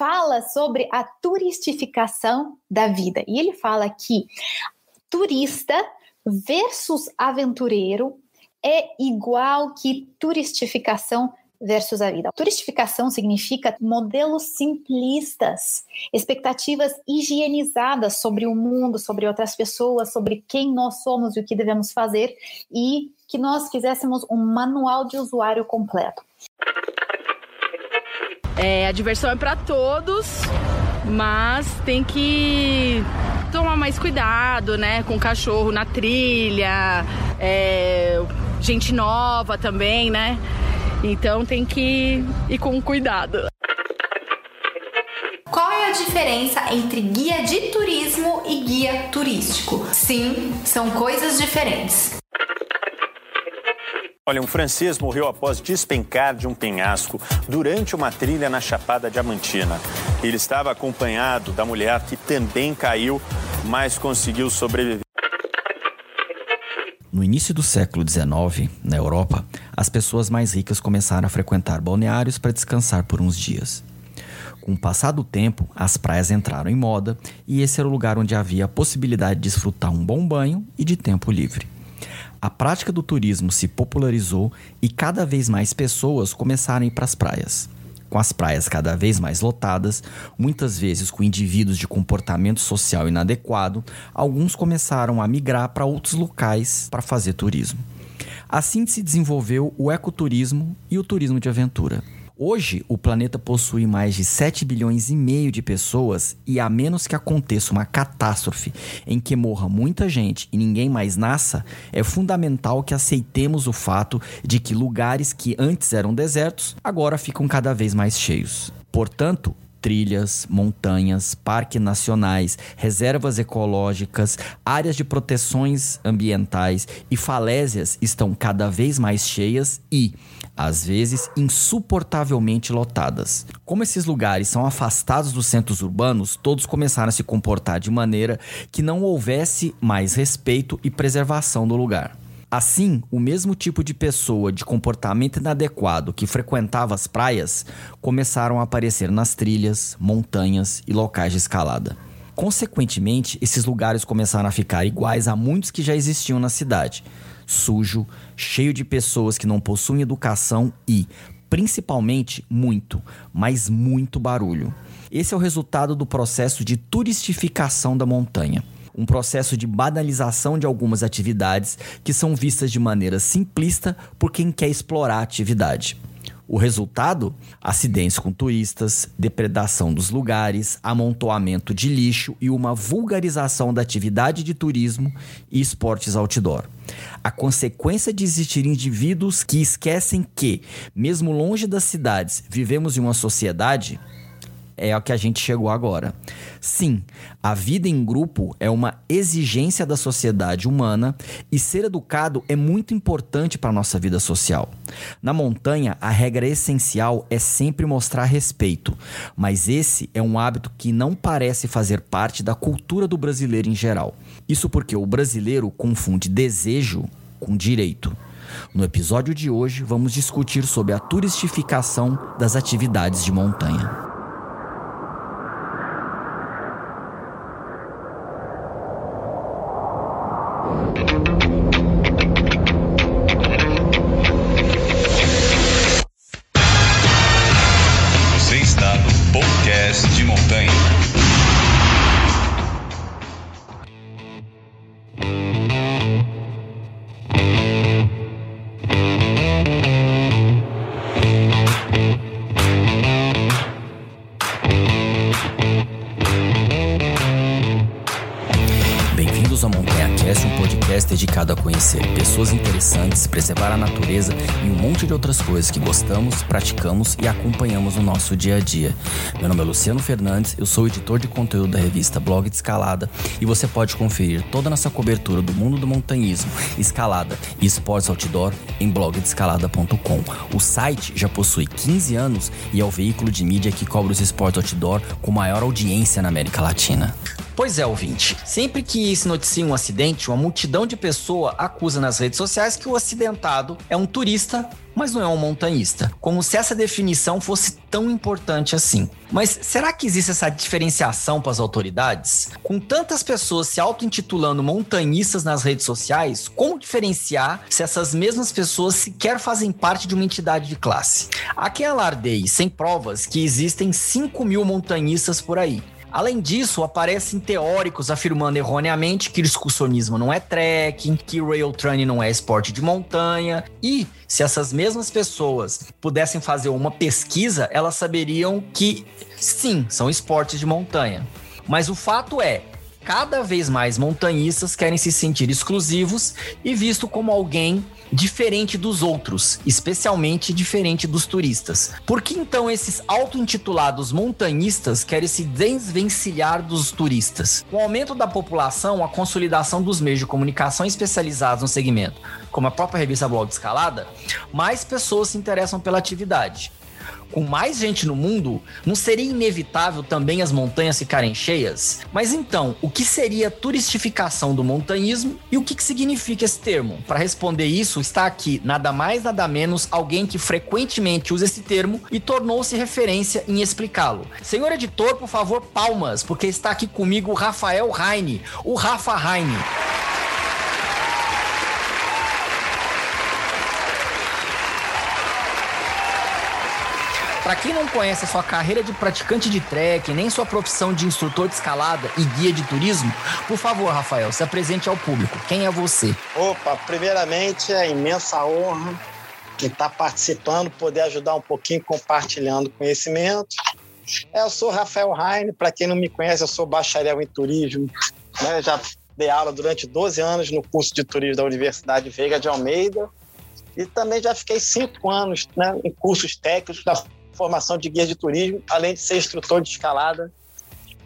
fala sobre a turistificação da vida. E ele fala que turista versus aventureiro é igual que turistificação versus a vida. Turistificação significa modelos simplistas, expectativas higienizadas sobre o mundo, sobre outras pessoas, sobre quem nós somos e o que devemos fazer, e que nós fizéssemos um manual de usuário completo. É, a diversão é para todos, mas tem que tomar mais cuidado, né, com o cachorro na trilha, é, gente nova também, né? Então tem que ir com cuidado. Qual é a diferença entre guia de turismo e guia turístico? Sim, são coisas diferentes. Olha, um francês morreu após despencar de um penhasco durante uma trilha na Chapada Diamantina. Ele estava acompanhado da mulher que também caiu, mas conseguiu sobreviver. No início do século XIX, na Europa, as pessoas mais ricas começaram a frequentar balneários para descansar por uns dias. Com o passar do tempo, as praias entraram em moda e esse era o lugar onde havia a possibilidade de desfrutar um bom banho e de tempo livre. A prática do turismo se popularizou e cada vez mais pessoas começaram a ir para as praias com as praias cada vez mais lotadas, muitas vezes com indivíduos de comportamento social inadequado, alguns começaram a migrar para outros locais para fazer turismo. Assim se desenvolveu o ecoturismo e o turismo de aventura. Hoje, o planeta possui mais de 7 bilhões e meio de pessoas e a menos que aconteça uma catástrofe em que morra muita gente e ninguém mais nasça, é fundamental que aceitemos o fato de que lugares que antes eram desertos agora ficam cada vez mais cheios. Portanto, trilhas, montanhas, parques nacionais, reservas ecológicas, áreas de proteções ambientais e falésias estão cada vez mais cheias e, às vezes, insuportavelmente lotadas. Como esses lugares são afastados dos centros urbanos, todos começaram a se comportar de maneira que não houvesse mais respeito e preservação do lugar. Assim, o mesmo tipo de pessoa de comportamento inadequado que frequentava as praias começaram a aparecer nas trilhas, montanhas e locais de escalada. Consequentemente, esses lugares começaram a ficar iguais a muitos que já existiam na cidade: sujo, cheio de pessoas que não possuem educação e, principalmente, muito, mas muito barulho. Esse é o resultado do processo de turistificação da montanha um processo de banalização de algumas atividades que são vistas de maneira simplista por quem quer explorar a atividade. O resultado? Acidentes com turistas, depredação dos lugares, amontoamento de lixo e uma vulgarização da atividade de turismo e esportes outdoor. A consequência de existir indivíduos que esquecem que, mesmo longe das cidades, vivemos em uma sociedade é a que a gente chegou agora. Sim, a vida em grupo é uma exigência da sociedade humana e ser educado é muito importante para a nossa vida social. Na montanha, a regra essencial é sempre mostrar respeito, mas esse é um hábito que não parece fazer parte da cultura do brasileiro em geral. Isso porque o brasileiro confunde desejo com direito. No episódio de hoje, vamos discutir sobre a turistificação das atividades de montanha. Dedicado a preservar a natureza e um monte de outras coisas que gostamos, praticamos e acompanhamos no nosso dia a dia. Meu nome é Luciano Fernandes, eu sou editor de conteúdo da revista Blog de Escalada e você pode conferir toda a nossa cobertura do mundo do montanhismo, escalada e esportes outdoor em blogdescalada.com. O site já possui 15 anos e é o veículo de mídia que cobre os esportes outdoor com maior audiência na América Latina. Pois é, ouvinte. Sempre que se noticia um acidente, uma multidão de pessoas acusa nas redes sociais que o acidentado é um turista mas não é um montanhista. Como se essa definição fosse tão importante assim. Mas será que existe essa diferenciação para as autoridades? Com tantas pessoas se auto-intitulando montanhistas nas redes sociais, como diferenciar se essas mesmas pessoas sequer fazem parte de uma entidade de classe? Há quem alardeie, sem provas, que existem 5 mil montanhistas por aí. Além disso, aparecem teóricos afirmando erroneamente que o excursionismo não é trekking, que rail training não é esporte de montanha. E se essas mesmas pessoas pudessem fazer uma pesquisa, elas saberiam que sim, são esportes de montanha. Mas o fato é, cada vez mais montanhistas querem se sentir exclusivos e visto como alguém diferente dos outros, especialmente diferente dos turistas. Por que então esses auto-intitulados montanhistas querem se desvencilhar dos turistas? Com o aumento da população, a consolidação dos meios de comunicação especializados no segmento, como a própria revista Blog Escalada, mais pessoas se interessam pela atividade com mais gente no mundo, não seria inevitável também as montanhas ficarem cheias? Mas então, o que seria turistificação do montanhismo e o que, que significa esse termo? Para responder isso, está aqui nada mais nada menos alguém que frequentemente usa esse termo e tornou-se referência em explicá-lo. Senhor editor, por favor, palmas, porque está aqui comigo o Rafael Heine, o Rafa Heine. Para quem não conhece a sua carreira de praticante de trek, nem sua profissão de instrutor de escalada e guia de turismo, por favor, Rafael, se apresente ao público. Quem é você? Opa, primeiramente é imensa honra estar participando, poder ajudar um pouquinho compartilhando conhecimento. É, eu sou Rafael Heine, para quem não me conhece, eu sou bacharel em turismo, né? já dei aula durante 12 anos no curso de turismo da Universidade Veiga de Almeida e também já fiquei cinco anos né, em cursos técnicos da formação de guia de turismo, além de ser instrutor de escalada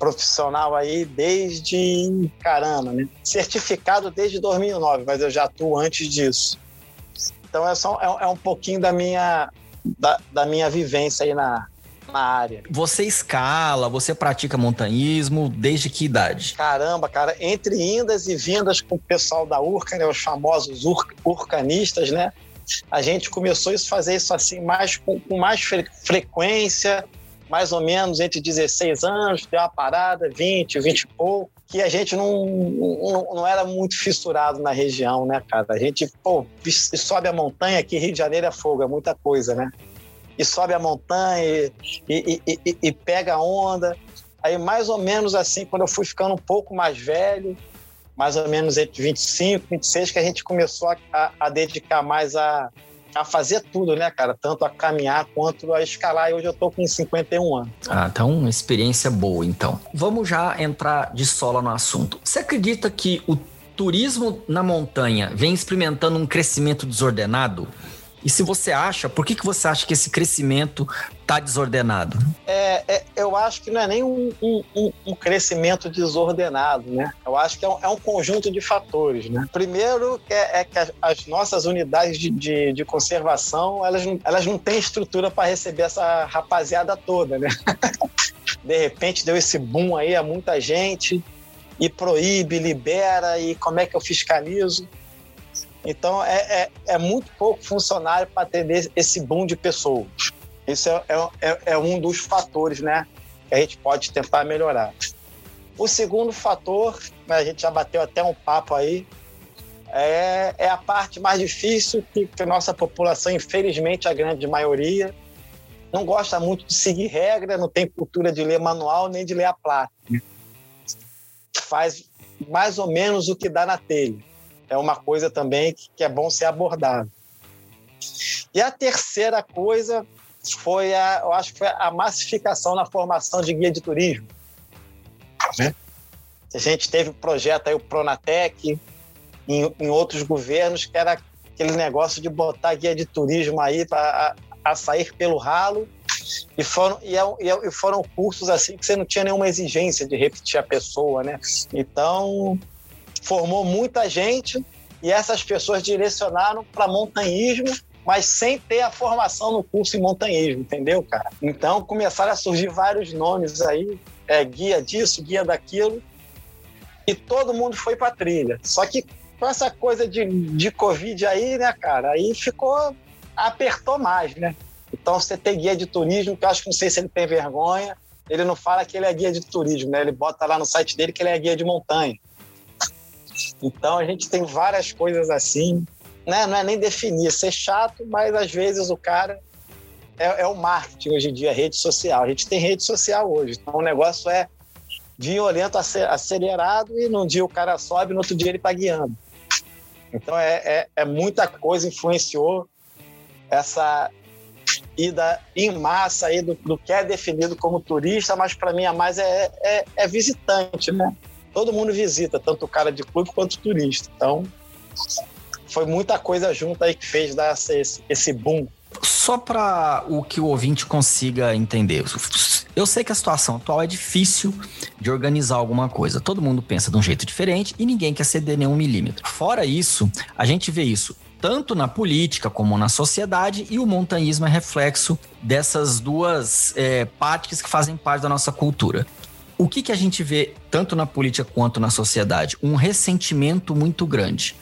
profissional aí desde caramba, né? Certificado desde 2009, mas eu já atuo antes disso. Então é só é, é um pouquinho da minha da, da minha vivência aí na, na área. Você escala, você pratica montanhismo desde que idade? Caramba, cara, entre indas e vindas com o pessoal da Urca, né, os famosos ur, urcanistas, né? A gente começou a fazer isso assim mais com, com mais fre frequência, mais ou menos entre 16 anos, deu uma parada, 20, 20 e pouco, que a gente não, não, não, era muito fissurado na região, né, cara? A gente, pô, sobe a montanha aqui, Rio de Janeiro é fogo, é muita coisa, né? E sobe a montanha e, e, e, e pega a onda. Aí, mais ou menos assim, quando eu fui ficando um pouco mais velho, mais ou menos entre 25 e 26 que a gente começou a, a, a dedicar mais a, a fazer tudo, né, cara? Tanto a caminhar quanto a escalar. E hoje eu tô com 51 anos. Ah, então uma experiência boa, então. Vamos já entrar de sola no assunto. Você acredita que o turismo na montanha vem experimentando um crescimento desordenado? E se você acha, por que, que você acha que esse crescimento está desordenado? É, é, eu acho que não é nem um, um, um, crescimento desordenado, né? Eu acho que é um, é um conjunto de fatores, né? Primeiro é, é que as, as, nossas unidades de, de, de, conservação, elas não, elas não têm estrutura para receber essa rapaziada toda, né? de repente deu esse boom aí a muita gente e proíbe, libera e como é que eu fiscalizo? Então, é, é, é muito pouco funcionário para atender esse boom de pessoas. Isso é, é, é, é um dos fatores né, que a gente pode tentar melhorar. O segundo fator, né, a gente já bateu até um papo aí, é, é a parte mais difícil que, que a nossa população, infelizmente, a grande maioria, não gosta muito de seguir regra, não tem cultura de ler manual nem de ler a placa. Faz mais ou menos o que dá na telha é uma coisa também que, que é bom ser abordado. E a terceira coisa foi a, eu acho que foi a massificação na formação de guia de turismo. Né? A gente teve o projeto aí, o Pronatec, em, em, outros governos, que era aquele negócio de botar guia de turismo aí para a, a, sair pelo ralo. E foram, e, é é, e foram cursos assim que você não tinha nenhuma exigência de repetir a pessoa, né? Então, formou muita gente e essas pessoas direcionaram para montanhismo, mas sem ter a formação no curso em montanhismo, entendeu, cara? Então começaram a surgir vários nomes aí, é, guia disso, guia daquilo, e todo mundo foi para trilha. Só que com essa coisa de, de Covid aí, né, cara, aí ficou, apertou mais, né? Então você tem guia de turismo, que eu acho que não sei se ele tem vergonha, ele não fala que ele é guia de turismo, né? Ele bota lá no site dele que ele é guia de montanha. Então a gente tem várias coisas assim, né? Não é nem definir, ser chato, mas às vezes o cara é, é o marketing hoje em dia, rede social. A gente tem rede social hoje, então o negócio é violento, acelerado e num dia o cara sobe, no outro dia ele está guiando. Então é, é, é, muita coisa influenciou essa ida em massa aí do, do que é definido como turista, mas para mim a mais é, é, é, visitante, né? Todo mundo visita, tanto o cara de clube quanto o turista. Então foi muita coisa junto aí que fez dar esse, esse boom só para o que o ouvinte consiga entender. Eu sei que a situação atual é difícil de organizar alguma coisa. Todo mundo pensa de um jeito diferente e ninguém quer ceder nenhum milímetro. Fora isso, a gente vê isso tanto na política como na sociedade, e o montanhismo é reflexo dessas duas é, partes que fazem parte da nossa cultura. O que, que a gente vê tanto na política quanto na sociedade? Um ressentimento muito grande.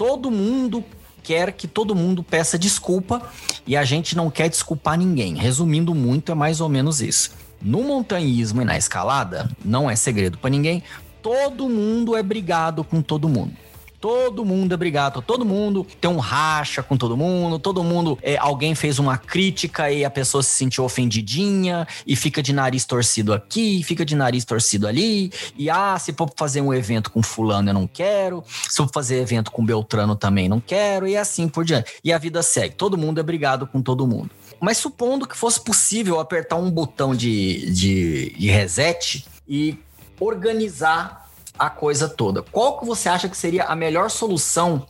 Todo mundo quer que todo mundo peça desculpa e a gente não quer desculpar ninguém. Resumindo muito, é mais ou menos isso. No montanhismo e na escalada, não é segredo para ninguém, todo mundo é brigado com todo mundo. Todo mundo é brigado, todo mundo tem um racha com todo mundo, todo mundo. É, alguém fez uma crítica e a pessoa se sentiu ofendidinha e fica de nariz torcido aqui, fica de nariz torcido ali. E ah, se for fazer um evento com Fulano, eu não quero. Se for fazer evento com Beltrano, também não quero. E assim por diante. E a vida segue. Todo mundo é brigado com todo mundo. Mas supondo que fosse possível apertar um botão de, de, de reset e organizar a coisa toda. Qual que você acha que seria a melhor solução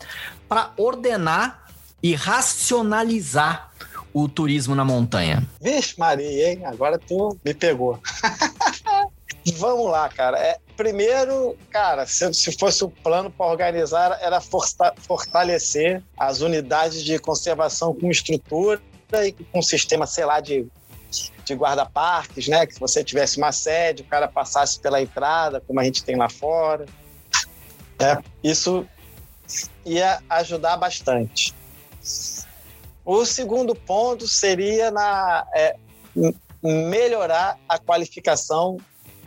para ordenar e racionalizar o turismo na montanha? Vixe, Maria, hein? Agora tu me pegou. Vamos lá, cara. É, primeiro, cara, se, se fosse o um plano para organizar, era fortalecer as unidades de conservação com estrutura e com sistema, sei lá, de de guarda-parques, né? Que se você tivesse uma sede, o cara passasse pela entrada, como a gente tem lá fora. É, isso ia ajudar bastante. O segundo ponto seria na é, melhorar a qualificação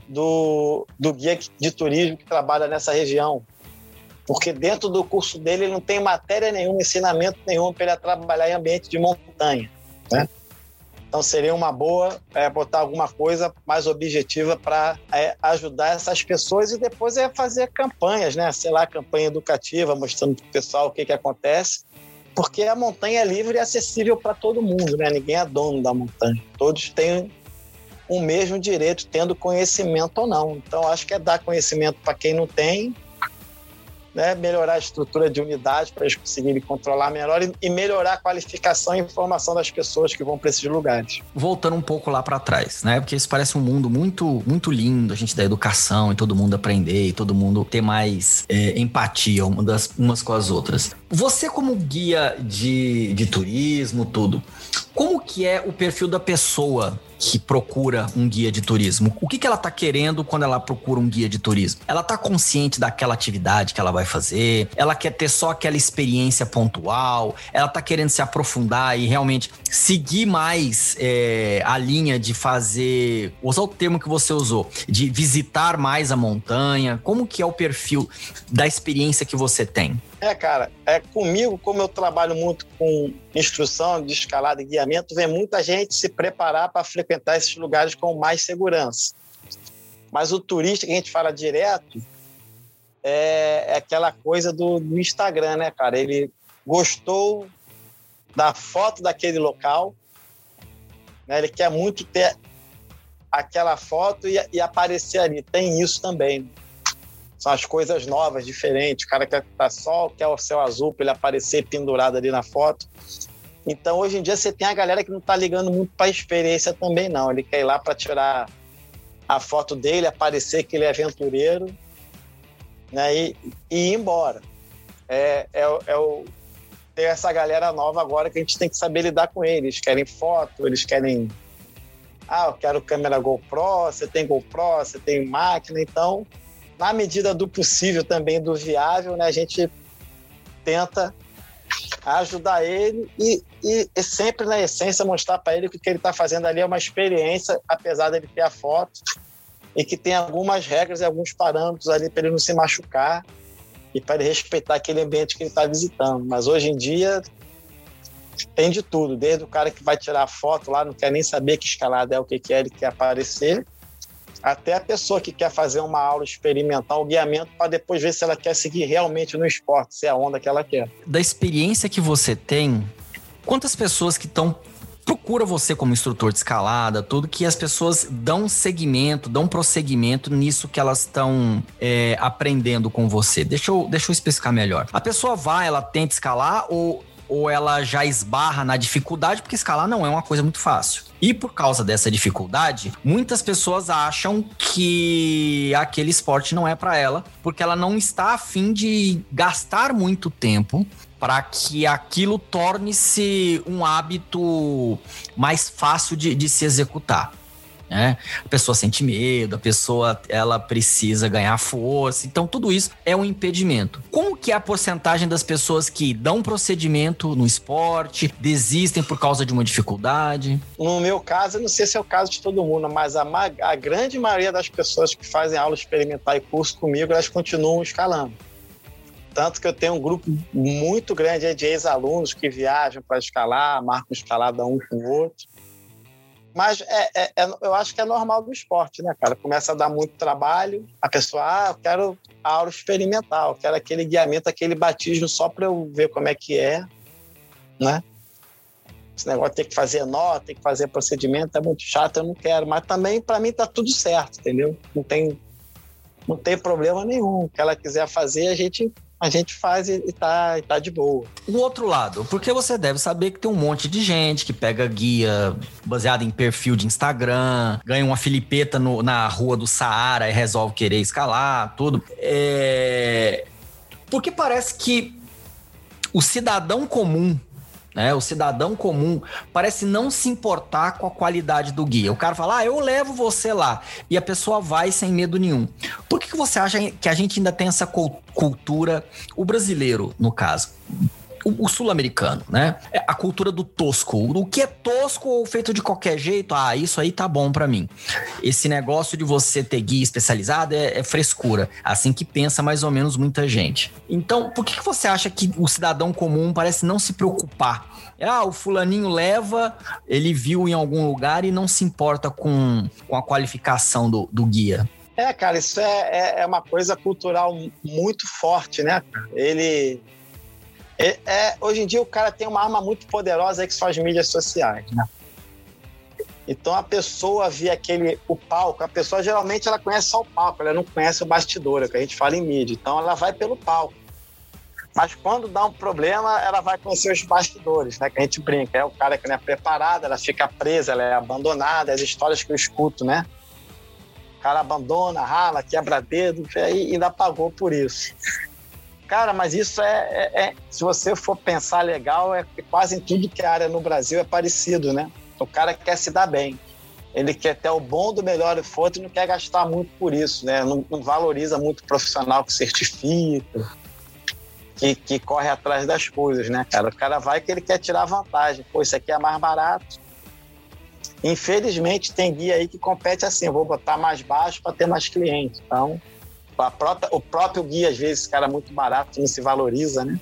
do, do guia de turismo que trabalha nessa região. Porque dentro do curso dele ele não tem matéria nenhuma, ensinamento nenhum para ele trabalhar em ambiente de montanha. Né? Então seria uma boa é, botar alguma coisa mais objetiva para é, ajudar essas pessoas e depois é fazer campanhas, né? Sei lá, campanha educativa, mostrando para o pessoal o que, que acontece. Porque a montanha é livre e acessível para todo mundo, né? Ninguém é dono da montanha. Todos têm o mesmo direito, tendo conhecimento ou não. Então, acho que é dar conhecimento para quem não tem né, melhorar a estrutura de unidade para eles conseguirem controlar melhor e, e, melhorar a qualificação e informação das pessoas que vão para esses lugares. Voltando um pouco lá para trás, né? Porque isso parece um mundo muito, muito lindo, a gente da educação e todo mundo aprender e todo mundo ter mais é, empatia umas, umas com as outras. Você como guia de, de turismo, tudo, como que é o perfil da pessoa que procura um guia de turismo? O que, que ela está querendo quando ela procura um guia de turismo? Ela está consciente daquela atividade que ela vai fazer? Ela quer ter só aquela experiência pontual? Ela está querendo se aprofundar e realmente seguir mais é, a linha de fazer, usar o termo que você usou, de visitar mais a montanha? Como que é o perfil da experiência que você tem? É, cara, é comigo, como eu trabalho muito com instrução de escalada e guiamento, vem muita gente se preparar para frequentar esses lugares com mais segurança. Mas o turista que a gente fala direto é, é aquela coisa do, do Instagram, né, cara? Ele gostou da foto daquele local, né? ele quer muito ter aquela foto e, e aparecer ali. Tem isso também são as coisas novas, diferentes. O cara quer estar sol, quer o céu azul para ele aparecer pendurado ali na foto. Então, hoje em dia, você tem a galera que não está ligando muito para a experiência também, não. Ele quer ir lá para tirar a foto dele, aparecer que ele é aventureiro né, e, e ir embora. É, é, é o, tem essa galera nova agora que a gente tem que saber lidar com eles. Querem foto, eles querem. Ah, eu quero câmera GoPro, você tem GoPro, você tem máquina, então na medida do possível também do viável, né, a gente tenta ajudar ele e, e, e sempre na essência mostrar para ele que o que ele está fazendo ali é uma experiência, apesar dele ter a foto e que tem algumas regras e alguns parâmetros ali para ele não se machucar e para ele respeitar aquele ambiente que ele está visitando. Mas hoje em dia tem de tudo, desde o cara que vai tirar foto lá, não quer nem saber que escalada é o que, que é, ele quer aparecer, até a pessoa que quer fazer uma aula experimental, o guiamento, para depois ver se ela quer seguir realmente no esporte, se é a onda que ela quer. Da experiência que você tem, quantas pessoas que estão procura você como instrutor de escalada, tudo que as pessoas dão segmento, dão prosseguimento nisso que elas estão é, aprendendo com você. Deixa eu, deixa eu especificar melhor. A pessoa vai, ela tenta escalar ou ou ela já esbarra na dificuldade, porque escalar não é uma coisa muito fácil. E por causa dessa dificuldade, muitas pessoas acham que aquele esporte não é para ela, porque ela não está afim de gastar muito tempo para que aquilo torne-se um hábito mais fácil de, de se executar né? A pessoa sente medo, a pessoa ela precisa ganhar força, então tudo isso é um impedimento. Como que é a porcentagem das pessoas que dão procedimento no esporte, desistem por causa de uma dificuldade? No meu caso, eu não sei se é o caso de todo mundo, mas a, a grande maioria das pessoas que fazem aula experimental e curso comigo, elas continuam escalando. Tanto que eu tenho um grupo muito grande de ex-alunos que viajam para escalar, marcam escalada um com o outro. Mas é, é, é, eu acho que é normal do esporte, né, cara? Começa a dar muito trabalho, a pessoa, ah, eu quero aula experimental, eu quero aquele guiamento, aquele batismo só para eu ver como é que é, né? Esse negócio de ter que fazer nota, ter que fazer procedimento é muito chato, eu não quero. Mas também, para mim, tá tudo certo, entendeu? Não tem, não tem problema nenhum. O que ela quiser fazer, a gente a gente faz e tá, e tá de boa. O outro lado, porque você deve saber que tem um monte de gente que pega guia baseada em perfil de Instagram, ganha uma filipeta no, na rua do Saara e resolve querer escalar, tudo. É... Porque parece que o cidadão comum né? O cidadão comum parece não se importar com a qualidade do guia. O cara fala, ah, eu levo você lá. E a pessoa vai sem medo nenhum. Por que, que você acha que a gente ainda tem essa cultura, o brasileiro, no caso? O, sul-americano, né? É a cultura do tosco. O que é tosco ou feito de qualquer jeito, ah, isso aí tá bom para mim. Esse negócio de você ter guia especializado é, é, frescura. Assim que pensa mais ou menos muita gente. Então, por que, que você acha que o cidadão comum parece não se preocupar ah, o fulaninho leva, ele viu em algum lugar e não se importa com, com a qualificação do, do guia. É, cara, isso é, é, é, uma coisa cultural muito forte, né? Ele. É, é, hoje em dia o cara tem uma arma muito poderosa que são as mídias sociais, né? Então a pessoa vê aquele o palco, a pessoa geralmente ela conhece só o palco, ela não conhece o bastidor, é que a gente fala em mídia. Então ela vai pelo palco. Mas quando dá um problema, ela vai conhecer os bastidores, né? Que a gente brinca. É o cara que não é preparado, ela fica presa, ela é abandonada. As histórias que eu escuto, né? O cara abandona, rala, quebra dedo e ainda pagou por isso. Cara, mas isso é, é, é, se você for pensar legal, é quase em tudo que a área no Brasil é parecido, né? O cara quer se dar bem. Ele quer ter o bom do melhor e forte e não quer gastar muito por isso, né? Não, não valoriza muito o profissional que certifica que, que corre atrás das coisas, né, cara? O cara vai que ele quer tirar vantagem. Pô, isso aqui é mais barato. Infelizmente, tem guia aí que compete assim: vou botar mais baixo para ter mais cliente. Então, própria, o próprio guia, às vezes, cara, é muito barato, não se valoriza, né?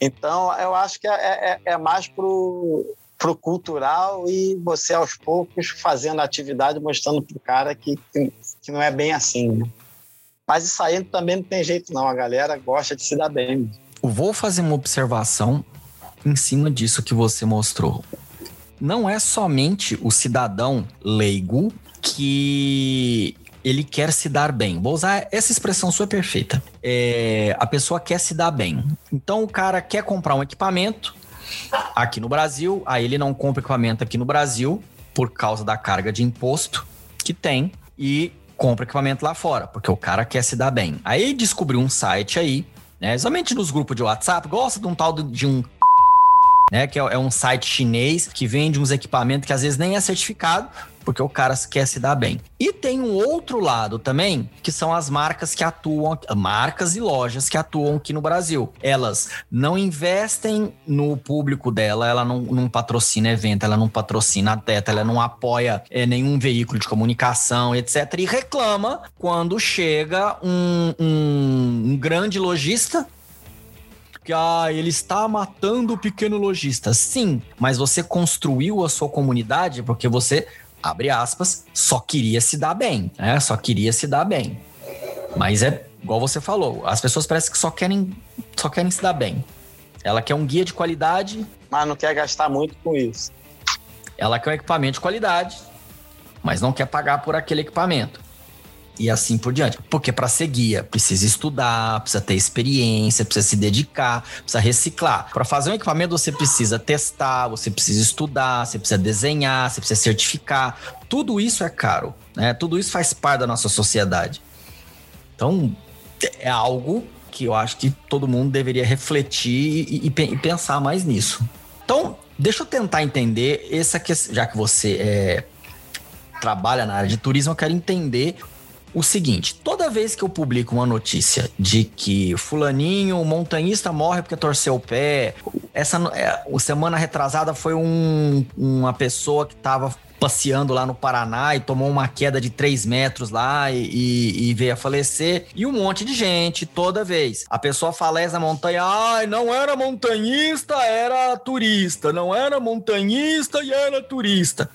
Então, eu acho que é, é, é mais pro, pro cultural e você, aos poucos, fazendo atividade, mostrando pro cara que, que não é bem assim, né? Mas isso aí também não tem jeito, não. A galera gosta de se dar bem. Vou fazer uma observação em cima disso que você mostrou. Não é somente o cidadão leigo que ele quer se dar bem. Vou usar essa expressão sua perfeita. É, a pessoa quer se dar bem. Então o cara quer comprar um equipamento aqui no Brasil, aí ele não compra equipamento aqui no Brasil por causa da carga de imposto que tem e compra equipamento lá fora, porque o cara quer se dar bem. Aí descobriu um site aí, né? Exatamente nos grupos de WhatsApp, gosta de um tal de um né? Que é, é um site chinês que vende uns equipamentos que às vezes nem é certificado, porque o cara quer se dar bem. E tem um outro lado também, que são as marcas que atuam, marcas e lojas que atuam aqui no Brasil. Elas não investem no público dela, ela não, não patrocina evento, ela não patrocina atleta, ela não apoia é, nenhum veículo de comunicação, etc. E reclama quando chega um, um, um grande lojista que ah, ele está matando o pequeno lojista. Sim, mas você construiu a sua comunidade porque você abre aspas, só queria se dar bem, né? Só queria se dar bem. Mas é igual você falou, as pessoas parecem que só querem, só querem se dar bem. Ela quer um guia de qualidade, mas não quer gastar muito com isso. Ela quer um equipamento de qualidade, mas não quer pagar por aquele equipamento e assim por diante. Porque para ser guia, precisa estudar, precisa ter experiência, precisa se dedicar, precisa reciclar. Para fazer um equipamento, você precisa testar, você precisa estudar, você precisa desenhar, você precisa certificar. Tudo isso é caro, né? Tudo isso faz parte da nossa sociedade. Então, é algo que eu acho que todo mundo deveria refletir e, e, e pensar mais nisso. Então, deixa eu tentar entender essa questão, já que você é, trabalha na área de turismo, eu quero entender o seguinte: toda vez que eu publico uma notícia de que fulaninho, montanhista morre porque torceu o pé, essa é, semana retrasada foi um, uma pessoa que estava passeando lá no Paraná e tomou uma queda de 3 metros lá e, e, e, veio a falecer. E um monte de gente, toda vez. A pessoa falece na montanha, ai, não era montanhista, era turista. Não era montanhista e era turista.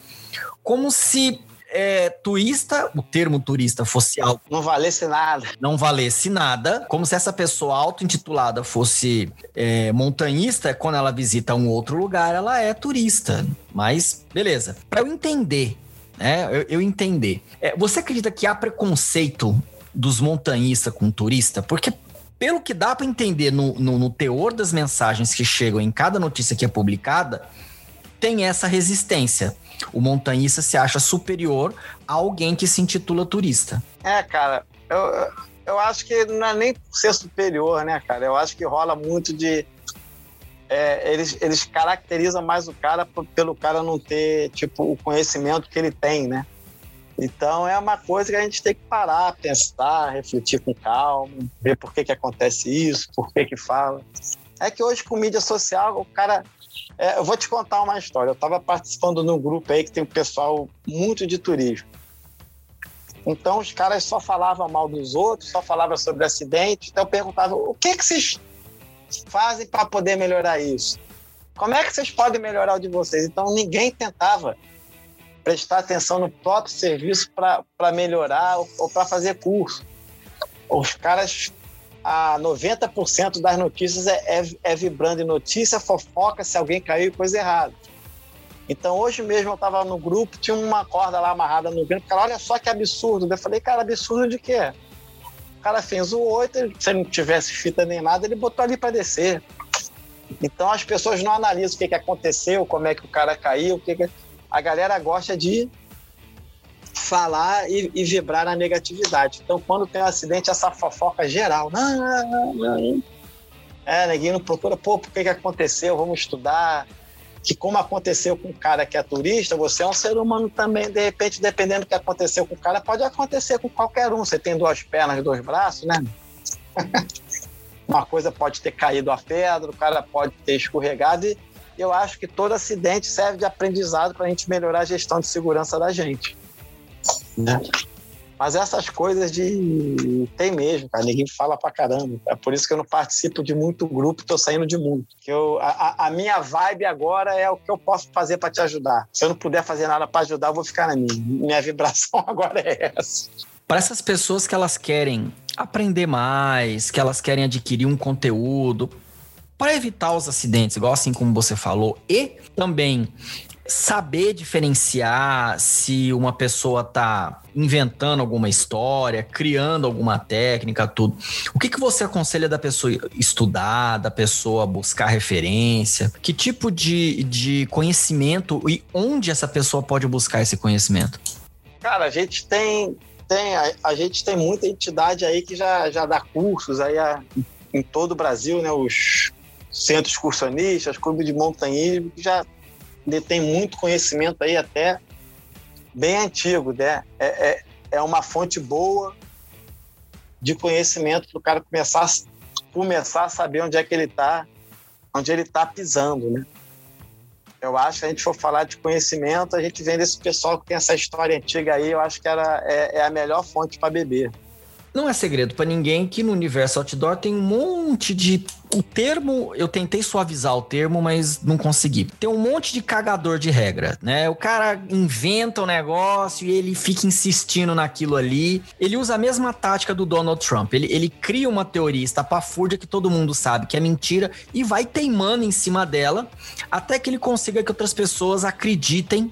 Como se é, turista, o termo turista fosse algo. Não valesse nada. Não valesse nada. Como se essa pessoa auto-intitulada fosse é, montanhista, quando ela visita um outro lugar, ela é turista. Mas, beleza. Para eu entender, né? Eu, eu entender. É, você acredita que há preconceito dos montanhistas com turista? Porque pelo que dá para entender no, no, no, teor das mensagens que chegam em cada notícia que é publicada, tem essa resistência o montanhista se acha superior a alguém que se intitula turista. É, cara, eu, eu acho que não é nem por ser superior, né, cara? Eu acho que rola muito de. É, eles, eles caracterizam mais o cara pelo cara não ter, tipo, o conhecimento que ele tem, né? Então é uma coisa que a gente tem que parar, pensar, refletir com calma, ver por que, que acontece isso, por que que fala. É que hoje com mídia social o cara é, eu vou te contar uma história. Eu estava participando de um grupo aí que tem um pessoal muito de turismo. Então os caras só falavam mal dos outros, só falavam sobre acidentes. Então eu perguntava: o que, que vocês fazem para poder melhorar isso? Como é que vocês podem melhorar o de vocês? Então ninguém tentava prestar atenção no próprio serviço para melhorar ou, ou para fazer curso. Os caras a 90% das notícias é, é, é, vibrando em notícia, fofoca, se alguém caiu, coisa errada. Então, hoje mesmo eu estava no grupo, tinha uma corda lá amarrada no grupo, cara, olha só que absurdo. Eu falei, cara, absurdo de quê? O cara fez o 8, se não tivesse fita nem nada, ele botou ali para descer. Então, as pessoas não analisam o que, que aconteceu, como é que o cara caiu, o que, que... A galera gosta de falar e, e, vibrar na negatividade. Então, quando tem um acidente, essa fofoca geral. Não, não, não. É, ninguém não procura, pô, por que, que aconteceu? Vamos estudar. Que como aconteceu com o cara que é turista, você é um ser humano também, de repente, dependendo do que aconteceu com o cara, pode acontecer com qualquer um. Você tem duas pernas, dois braços, né? Uma coisa pode ter caído a pedra, o cara pode ter escorregado e eu acho que todo acidente serve de aprendizado para a gente melhorar a gestão de segurança da gente. Né? Mas essas coisas de. Tem mesmo, cara. Ninguém fala pra caramba. É por isso que eu não participo de muito grupo, tô saindo de muito. Que eu, a, a minha vibe agora é o que eu posso fazer para te ajudar. Se eu não puder fazer nada para ajudar, eu vou ficar na minha. Minha vibração agora é essa. Para essas pessoas que elas querem aprender mais, que elas querem adquirir um conteúdo, para evitar os acidentes, igual assim como você falou, e também saber diferenciar se uma pessoa tá inventando alguma história, criando alguma técnica, tudo. O que, que você aconselha da pessoa estudar, da pessoa buscar referência? Que tipo de, de conhecimento e onde essa pessoa pode buscar esse conhecimento? Cara, a gente tem, tem a, a gente tem muita entidade aí que já, já dá cursos aí a, em todo o Brasil, né? Os centros excursionistas, clubes de montanhismo, que já detém muito conhecimento aí até bem antigo, né? É, é, é uma fonte boa de conhecimento para o cara começar, começar a saber onde é que ele está, onde ele está pisando, né? Eu acho que a gente for falar de conhecimento, a gente vem desse pessoal que tem essa história antiga aí, eu acho que era, é, é a melhor fonte para beber. Não é segredo para ninguém que no universo outdoor tem um monte de o termo, eu tentei suavizar o termo, mas não consegui. Tem um monte de cagador de regra, né? O cara inventa o um negócio e ele fica insistindo naquilo ali. Ele usa a mesma tática do Donald Trump. Ele, ele cria uma teoria estapafúrdia que todo mundo sabe que é mentira e vai teimando em cima dela até que ele consiga que outras pessoas acreditem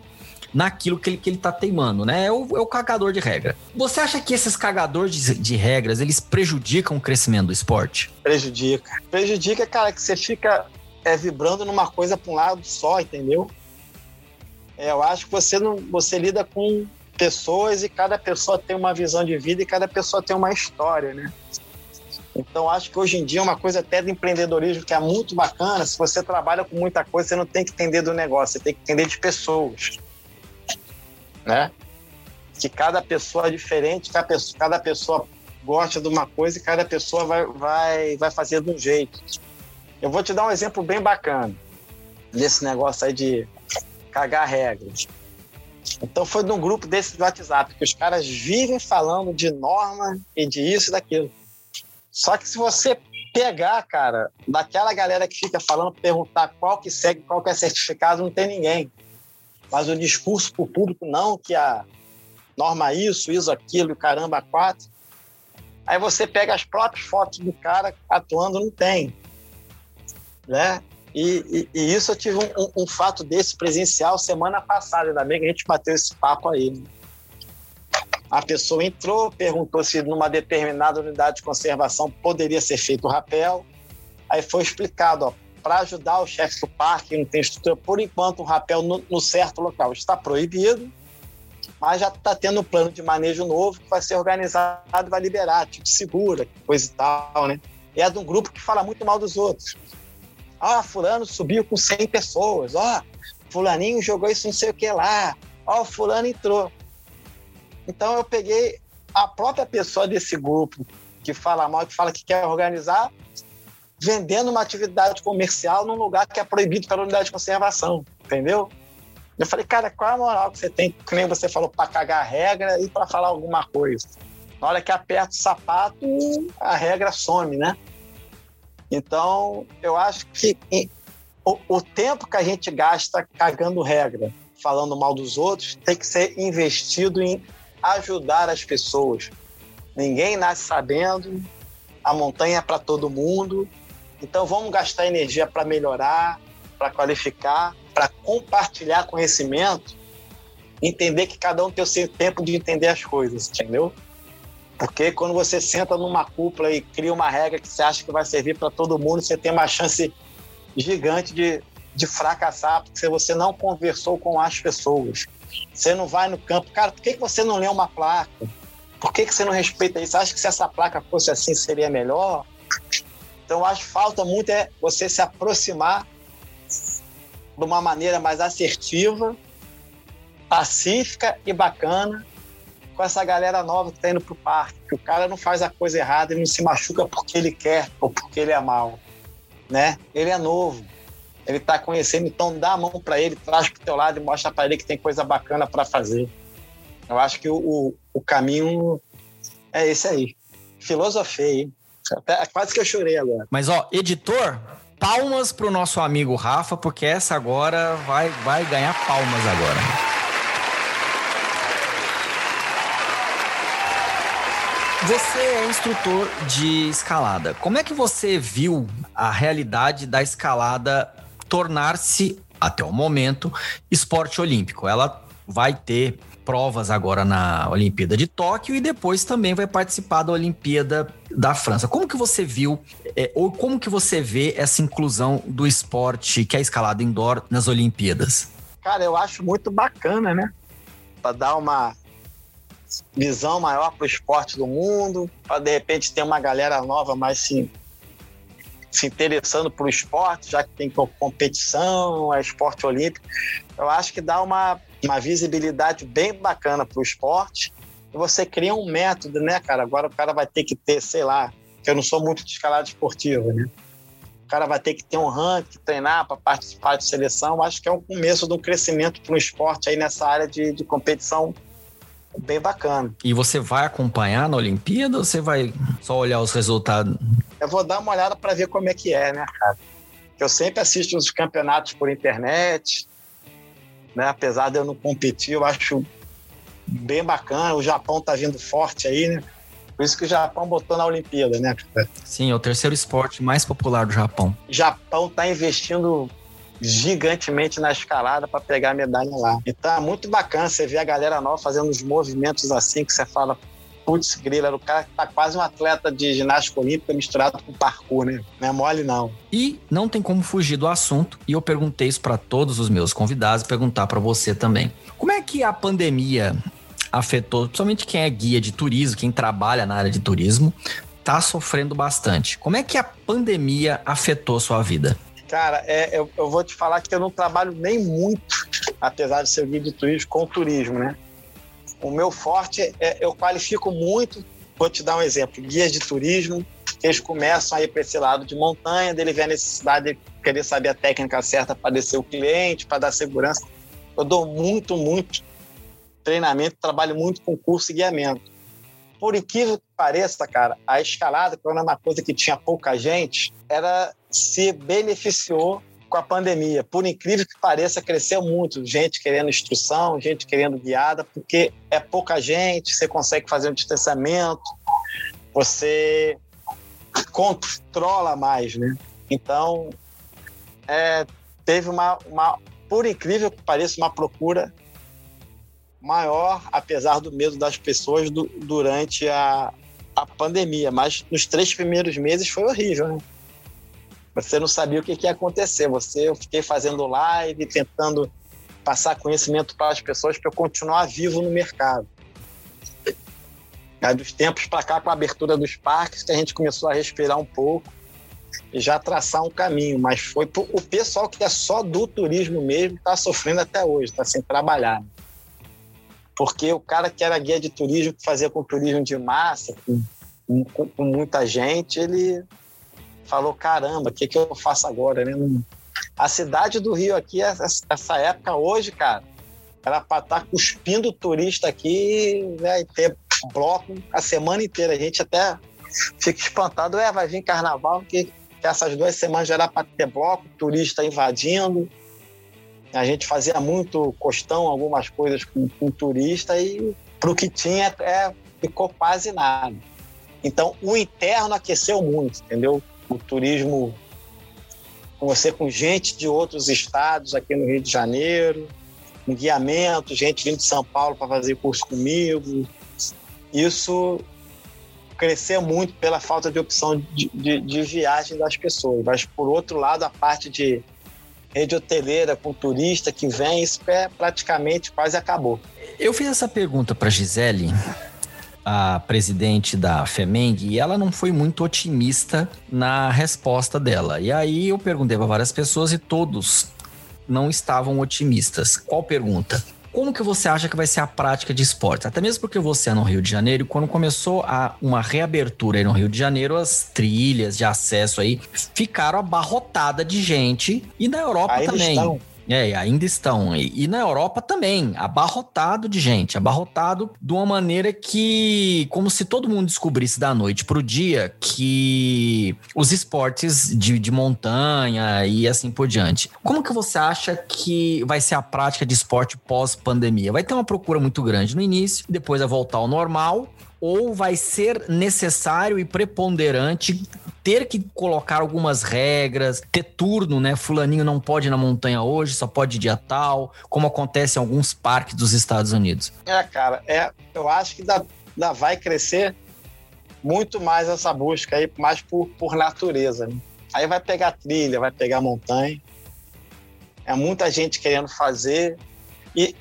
naquilo que ele, que ele tá teimando, né? É o, é o cagador de regra. Você acha que esses cagadores de, de regras, eles prejudicam o crescimento do esporte? Prejudica. Prejudica, cara, que você fica é, vibrando numa coisa para um lado só, entendeu? É, eu acho que você, não, você lida com pessoas e cada pessoa tem uma visão de vida e cada pessoa tem uma história, né? Então, acho que hoje em dia é uma coisa até do empreendedorismo que é muito bacana. Se você trabalha com muita coisa, você não tem que entender do negócio, você tem que entender de pessoas né? Que cada pessoa é diferente, cada pessoa, cada pessoa gosta de uma coisa e cada pessoa vai, vai, vai fazer de um jeito. Eu vou te dar um exemplo bem bacana desse negócio aí de cagar regras. Então foi num grupo desse do WhatsApp que os caras vivem falando de norma e de isso e daquilo. Só que se você pegar, cara, daquela galera que fica falando, perguntar qual que segue, qual que é certificado, não tem ninguém mas o discurso para o público não, que a norma isso, isso, aquilo, caramba, quatro. Aí você pega as próprias fotos do cara atuando, não tem. Né? E, e, e isso eu tive um, um, um, fato desse presencial semana passada, ainda bem que a gente bateu esse papo aí. Né? A pessoa entrou, perguntou se numa determinada unidade de conservação poderia ser feito o rapel. Aí foi explicado, ó, para ajudar o chefe do parque, não tem estrutura. Por enquanto, o rapel no, no certo local está proibido, mas já está tendo um plano de manejo novo que vai ser organizado vai liberar, tipo segura, coisa e tal, né? E é de um grupo que fala muito mal dos outros. Ah, fulano subiu com 100 pessoas. Ó, fulaninho jogou isso não sei o que lá. Ó, fulano entrou. Então eu peguei a própria pessoa desse grupo que fala mal, que fala que quer organizar, vendendo uma atividade comercial num lugar que é proibido pela unidade de conservação, entendeu? Eu falei, cara, qual é a moral que você tem, que nem você falou, para cagar a regra e para falar alguma coisa? Na hora que aperta o sapato, a regra some, né? Então, eu acho que o, o tempo que a gente gasta cagando regra, falando mal dos outros, tem que ser investido em ajudar as pessoas. Ninguém nasce sabendo, a montanha é para todo mundo, então vamos gastar energia para melhorar, para qualificar, para compartilhar conhecimento, entender que cada um tem o seu tempo de entender as coisas, entendeu? Porque quando você senta numa cúpula e cria uma regra que você acha que vai servir para todo mundo, você tem uma chance gigante de, de fracassar, porque você não conversou com as pessoas. Você não vai no campo. Cara, por que, você não lê uma placa? Por que, você não respeita isso? Você acha que se essa placa fosse assim seria melhor? Então, acho que falta muito é você se aproximar de uma maneira mais assertiva, pacífica e bacana com essa galera nova que está indo para o parque. Que o cara não faz a coisa errada, ele não se machuca porque ele quer ou porque ele é mal. Né? Ele é novo, ele está conhecendo, então dá a mão para ele, traz para o teu lado e mostra para ele que tem coisa bacana para fazer. Eu acho que o, o, o, caminho é esse aí. Filosofei, hein? Até, quase que eu chorei agora. Mas, ó, editor, palmas pro nosso amigo Rafa, porque essa agora vai, vai ganhar palmas agora. Você é instrutor de escalada. Como é que você viu a realidade da escalada tornar-se, até o momento, esporte olímpico? Ela vai ter provas agora na Olimpíada de Tóquio e depois também vai participar da Olimpíada da França. Como que você viu, é, ou como que você vê essa inclusão do esporte que é escalada indoor nas Olimpíadas? Cara, eu acho muito bacana, né? Para dar uma visão maior para o esporte do mundo, para de repente ter uma galera nova mais se, se interessando por esporte, já que tem competição, é esporte olímpico. Eu acho que dá uma, uma visibilidade bem bacana para o esporte. E você cria um método, né, cara? Agora o cara vai ter que ter, sei lá, que eu não sou muito de escalada esportiva, né? O cara vai ter que ter um ranking, treinar para participar de seleção. Acho que é um começo do crescimento para o esporte aí nessa área de, de competição bem bacana. E você vai acompanhar na Olimpíada ou você vai só olhar os resultados? Eu vou dar uma olhada para ver como é que é, né, cara? Eu sempre assisto os campeonatos por internet, né? Apesar de eu não competir, eu acho bem bacana. O Japão tá vindo forte aí, né? Por isso que o Japão botou na Olimpíada, né? Sim, é o terceiro esporte mais popular do Japão. Japão tá investindo gigantemente na escalada para pegar a medalha lá. Então é muito bacana você ver a galera nova fazendo os movimentos assim que você fala, putz, grila, o cara tá quase um atleta de ginástica olímpica misturado com parkour, né? Não é mole não. E não tem como fugir do assunto, e eu perguntei isso para todos os meus convidados, perguntar para você também. Como é que a pandemia afetou, principalmente quem é guia de turismo, quem trabalha na área de turismo, tá sofrendo bastante. Como é que a pandemia afetou sua vida? Cara, é, eu, eu, vou te falar que eu não trabalho nem muito, apesar de ser guia de turismo, com turismo, né? O meu forte é eu qualifico muito. Vou te dar um exemplo: guias de turismo, eles começam a ir para esse lado de montanha, dele vê a necessidade de querer saber a técnica certa para descer o cliente, para dar segurança. Eu dou muito, muito treinamento, trabalho muito com curso e guiamento. Por incrível que pareça, cara, a escalada, que era uma coisa que tinha pouca gente, era se beneficiou com a pandemia. Por incrível que pareça, cresceu muito. Gente querendo instrução, gente querendo guiada, porque é pouca gente, você consegue fazer um distanciamento, você controla mais, né? Então, é, teve uma, uma, por incrível que pareça, uma procura maior, apesar do medo das pessoas do, durante a, a pandemia. Mas nos três primeiros meses foi horrível, né? Você não sabia o que, que ia acontecer. Você, eu fiquei fazendo live, tentando passar conhecimento para as pessoas para eu continuar vivo no mercado. Aí, dos tempos para cá, com a abertura dos parques, que a gente começou a respirar um pouco e já traçar um caminho. Mas foi o pessoal que é só do turismo mesmo está sofrendo até hoje, está sem trabalhar. Porque o cara que era guia de turismo, que fazia com turismo de massa, com, com, com muita gente, ele falou: caramba, o que, que eu faço agora? Né? A cidade do Rio aqui, essa época hoje, cara, era para estar tá cuspindo turista aqui né, e ter bloco a semana inteira. A gente até fica espantado, é, vai vir carnaval, que, que essas duas semanas já era para ter bloco, turista invadindo. A gente fazia muito costão, algumas coisas com, com turista e para o que tinha é, ficou quase nada. Então, o interno aqueceu muito, entendeu? O turismo você com gente de outros estados aqui no Rio de Janeiro, um guiamento, gente vindo de São Paulo para fazer curso comigo. Isso cresceu muito pela falta de opção de, de, de viagem das pessoas. Mas, por outro lado, a parte de rede hoteleira com turista que vem, isso é praticamente quase acabou. Eu fiz essa pergunta para Gisele, a presidente da FEMENG, e ela não foi muito otimista na resposta dela. E aí eu perguntei para várias pessoas e todos não estavam otimistas. Qual pergunta? Como que você acha que vai ser a prática de esportes? Até mesmo porque você é no Rio de Janeiro, quando começou a uma reabertura aí no Rio de Janeiro, as trilhas de acesso aí ficaram abarrotadas de gente e na Europa Ainda também. Estão. É, ainda estão. E, e, na Europa também, abarrotado de gente, abarrotado de uma maneira que, como se todo mundo descobrisse da noite para o dia que os esportes de, de montanha e assim por diante. Como que você acha que vai ser a prática de esporte pós-pandemia? Vai ter uma procura muito grande no início, depois vai voltar ao normal, ou vai ser necessário e preponderante ter que colocar algumas regras, ter turno, né? Fulaninho não pode ir na montanha hoje, só pode dia tal, como acontece em alguns parques dos Estados Unidos. É, cara, é, eu acho que dá vai crescer muito mais essa busca aí, mais por, por natureza. Né? Aí vai pegar trilha, vai pegar montanha. É muita gente querendo fazer. E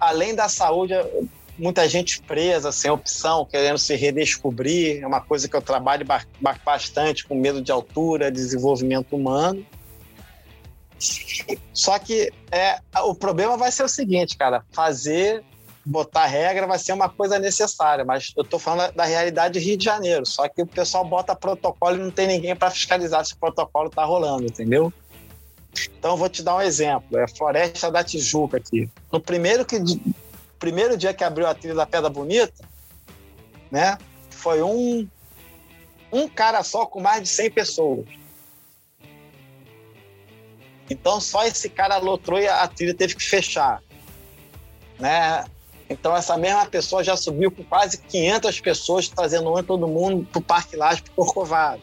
além da saúde, muita gente presa, sem opção, querendo se redescobrir. É uma coisa que eu trabalho bastante com medo de altura, desenvolvimento humano. Só que é, o problema vai ser o seguinte, cara, fazer, botar regra vai ser uma coisa necessária, mas eu estou falando da realidade de Rio de Janeiro, só que o pessoal bota protocolo e não tem ninguém para fiscalizar se o protocolo está rolando, entendeu? Então vou te dar um exemplo, é a Floresta da Tijuca aqui. No primeiro, que, primeiro dia que abriu a trilha da Pedra Bonita, né, foi um, um cara só com mais de 100 pessoas. Então só esse cara lotrou e a trilha teve que fechar, né? Então essa mesma pessoa já subiu com quase 500 pessoas trazendo um todo mundo para o Parque Laje, para Corcovado.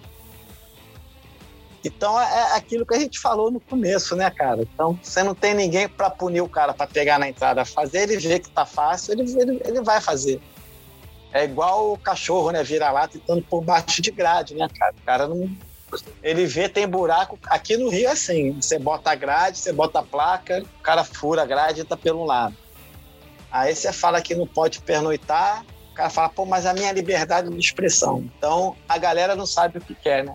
Então é, é aquilo que a gente falou no começo, né, cara? Então você não tem ninguém para punir o cara para pegar na entrada, fazer ele ver que tá fácil, ele, ele, ele vai fazer. É igual o cachorro, né? Vira lá tentando por baixo de grade, né, cara? O cara não, ele vê, tem buraco. Aqui no Rio é assim: você bota a grade, você bota a placa, o cara fura a grade e tá pelo lado. Aí você fala que não pode pernoitar, o cara fala, pô, mas a minha liberdade de expressão. Então a galera não sabe o que quer, né?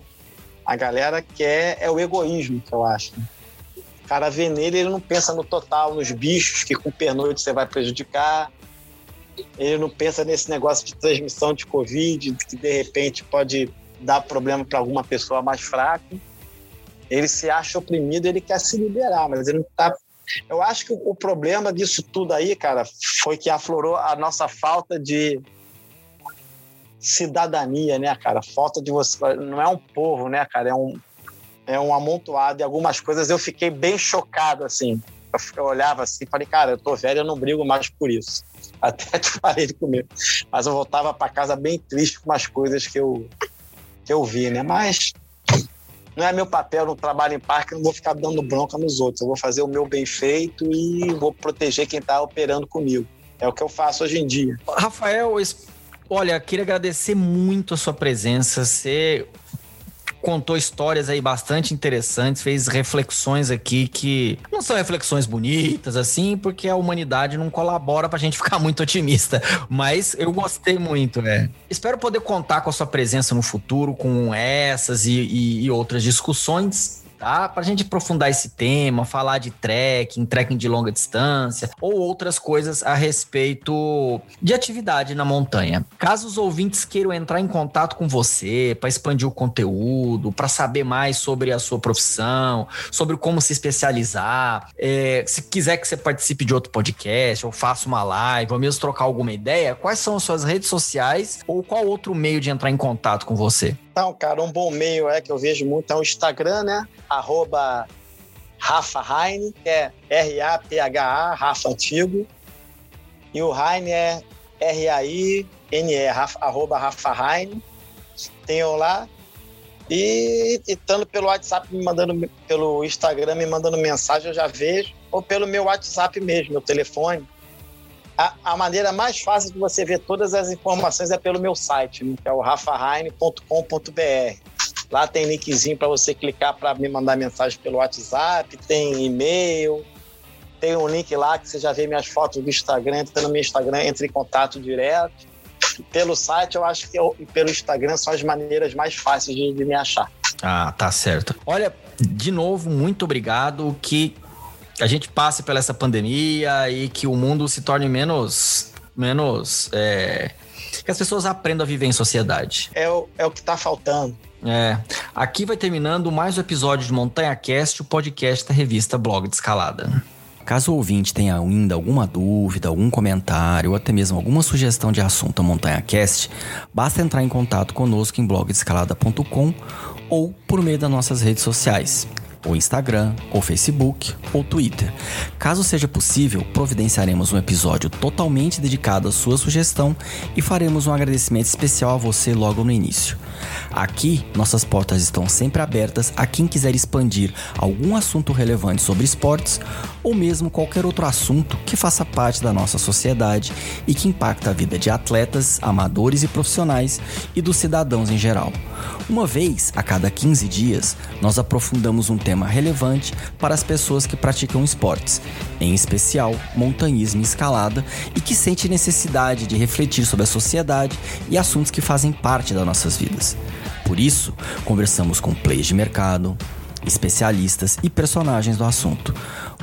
A galera quer é o egoísmo, que eu acho. O cara vê nele, ele não pensa no total, nos bichos que com pernoite você vai prejudicar. Ele não pensa nesse negócio de transmissão de Covid, que de repente pode dá problema para alguma pessoa mais fraca, ele se acha oprimido, ele quer se liberar, mas ele não está. Eu acho que o problema disso tudo aí, cara, foi que aflorou a nossa falta de cidadania, né, cara? Falta de você. Não é um povo, né, cara? É um, é um amontoado. E algumas coisas eu fiquei bem chocado, assim. Eu olhava assim e falei, cara, eu tô velho, eu não brigo mais por isso. Até te falei comigo. Mas eu voltava para casa bem triste com umas coisas que eu, que eu vi, né? Mas não é meu papel no trabalho em parque, não vou ficar dando bronca nos outros. Eu vou fazer o meu bem feito e vou proteger quem está operando comigo. É o que eu faço hoje em dia. Rafael, olha, queria agradecer muito a sua presença. Você contou histórias aí bastante interessantes, fez reflexões aqui que não são reflexões bonitas, assim, porque a humanidade não colabora pra gente ficar muito otimista. Mas eu gostei muito, é. Espero poder contar com a sua presença no futuro, com essas e, e, e outras discussões tá? Pra gente aprofundar esse tema, falar de trekking, trekking de longa distância ou outras coisas a respeito de atividade na montanha. Caso os ouvintes queiram entrar em contato com você para expandir o conteúdo, para saber mais sobre a sua profissão, sobre como se especializar, é, se quiser que você participe de outro podcast ou faça uma live ou mesmo trocar alguma ideia, quais são as suas redes sociais ou qual outro meio de entrar em contato com você? Então, cara, um bom meio é que eu vejo muito é o Instagram, né? Arroba Rafa Heine, que é R-A-P-H-A, Rafa Antigo. E o Heine é R-A-I-N-E, arroba Rafa Heine. Tenho lá. E estando pelo WhatsApp me mandando, pelo Instagram me mandando mensagem, eu já vejo. Ou pelo meu WhatsApp mesmo, meu telefone a, a, maneira mais fácil de você ver todas as informações é pelo meu site, né, que é o rafaheine.com.br. Lá tem linkzinho para você clicar para me mandar mensagem pelo WhatsApp, tem e-mail, tem um link lá que você já vê minhas fotos do Instagram, entra no meu Instagram, entre em contato direto. Pelo site, eu acho que eu, pelo Instagram são as maneiras mais fáceis de, de me achar. Ah, tá certo. Olha, de novo, muito obrigado. Que a gente passe pela essa pandemia e que o mundo se torne menos. menos. É, que as pessoas aprendam a viver em sociedade. É o, é o que está faltando. É. Aqui vai terminando mais um episódio de Montanha Cast, o podcast da revista Blog de Escalada. Caso o ouvinte tenha ainda alguma dúvida, algum comentário ou até mesmo alguma sugestão de assunto ao Montanha Cast, basta entrar em contato conosco em blogdescalada.com ou por meio das nossas redes sociais ou Instagram, ou Facebook, ou Twitter. Caso seja possível, providenciaremos um episódio totalmente dedicado à sua sugestão e faremos um agradecimento especial a você logo no início. Aqui, nossas portas estão sempre abertas a quem quiser expandir algum assunto relevante sobre esportes ou mesmo qualquer outro assunto que faça parte da nossa sociedade e que impacta a vida de atletas, amadores e profissionais e dos cidadãos em geral. Uma vez a cada 15 dias, nós aprofundamos um tema relevante para as pessoas que praticam esportes, em especial montanhismo e escalada, e que sente necessidade de refletir sobre a sociedade e assuntos que fazem parte das nossas vidas. Por isso, conversamos com players de mercado, especialistas e personagens do assunto.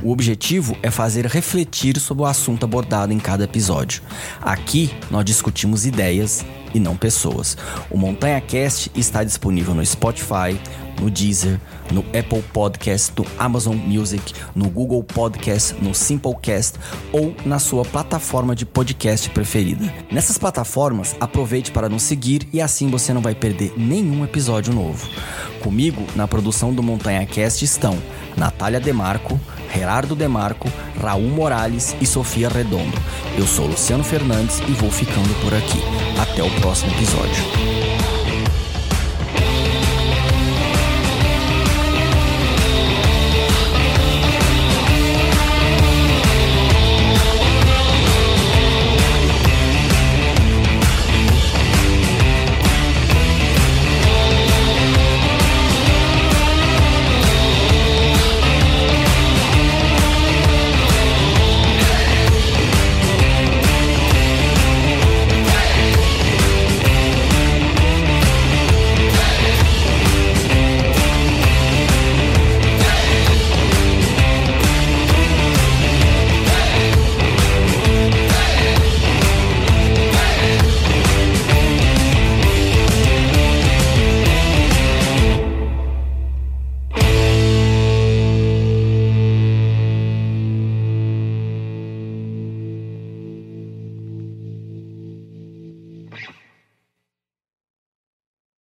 O objetivo é fazer refletir sobre o assunto abordado em cada episódio. Aqui nós discutimos ideias e não pessoas. O Montanha Cast está disponível no Spotify, no Deezer, no Apple Podcast, no Amazon Music, no Google Podcast, no Simplecast ou na sua plataforma de podcast preferida. Nessas plataformas, aproveite para nos seguir e assim você não vai perder nenhum episódio novo. Comigo, na produção do Montanha Cast estão Natália Demarco, Gerardo Demarco, Raul Morales e Sofia Redondo. Eu sou Luciano Fernandes e vou ficando por aqui. Até o próximo episódio.